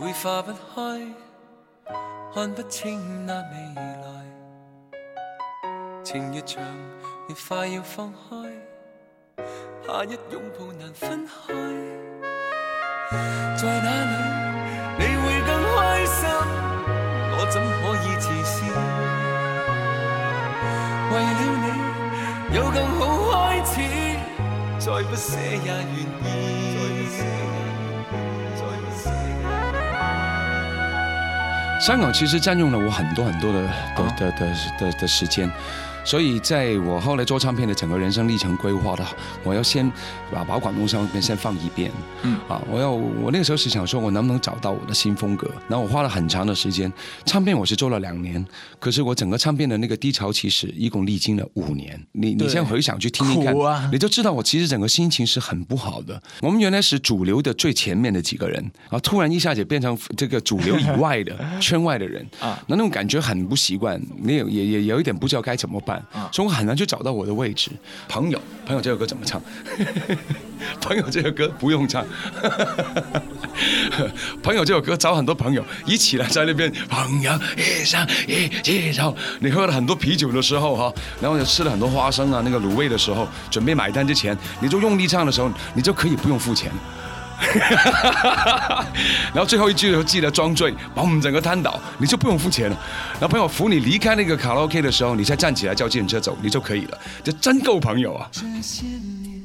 會化不開，看不清那未來。情越長，越快要放開，怕一擁抱難分開。在哪裏你會更開心？我怎可以自私？為了你有更好開始，再不捨也願意。香港其实占用了我很多很多的的的的的的时间，所以在我后来做唱片的整个人生历程规划的，我要先把把广东唱片先放一边，嗯。啊，我要我那个时候是想说我能不能找到我的新风格，然后我花了很长的时间，唱片我是做了两年，可是我整个唱片的那个低潮期是一共历经了五年，你你先回想去听听看啊，你就知道我其实整个心情是很不好的。我们原来是主流的最前面的几个人，啊，突然一下子变成这个主流以外的 圈外的人啊，那那种感觉很不习惯，你也也也有一点不知道该怎么办，所以我很难去找到我的位置。朋友，朋友这首歌怎么唱？朋友这首歌不用唱，朋友这首歌找很多朋友一起来在那边，朋友一生一起走。你喝了很多啤酒的时候哈，然后也吃了很多花生啊，那个卤味的时候，准备买单之前，你就用力唱的时候，你就可以不用付钱。然后最后一句的时候记得装醉，把我们整个瘫倒，你就不用付钱了。然后朋友扶你离开那个卡拉 OK 的时候，你再站起来叫计程车走，你就可以了。这真够朋友啊！这些年，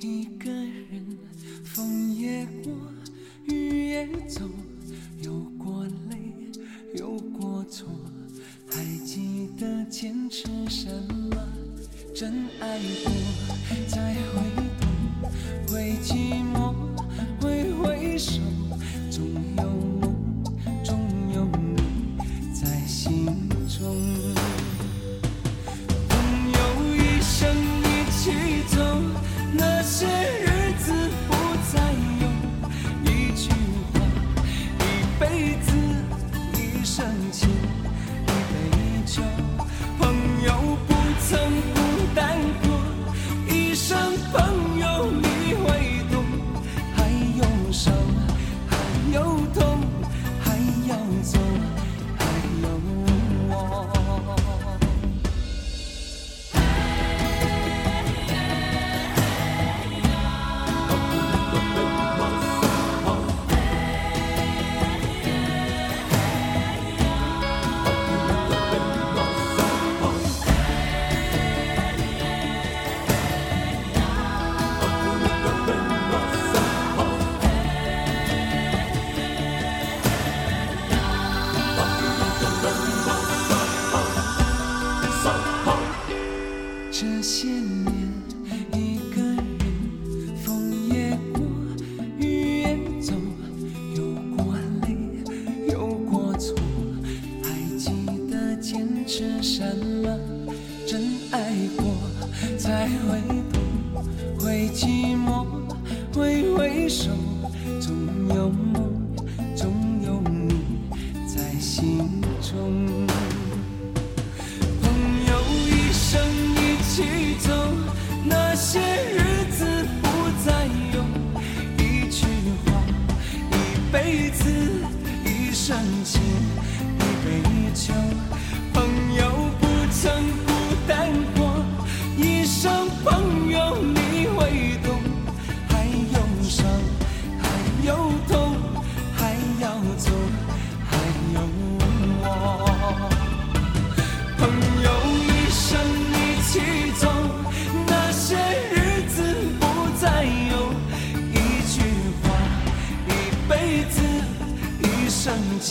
一个人，风也过，雨也走，有过泪，有过错，还记得坚持什么？真爱过，那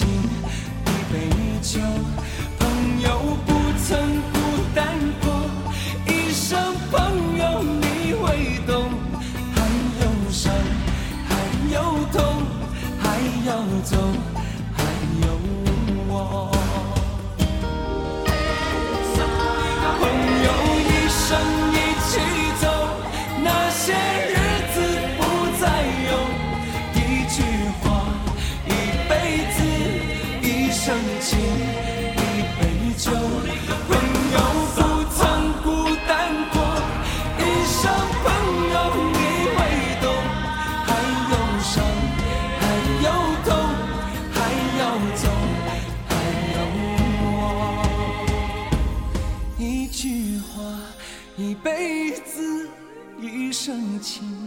一杯酒。朋友不曾深情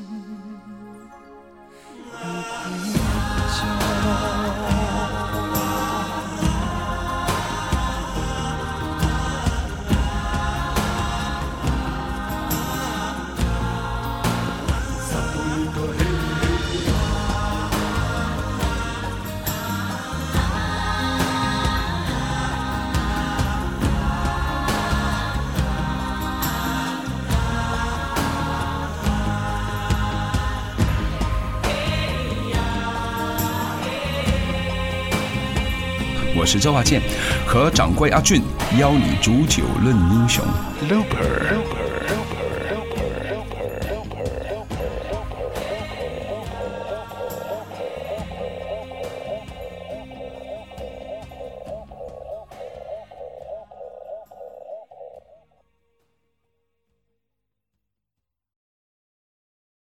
是周华健，和掌柜阿俊邀你煮酒论英雄。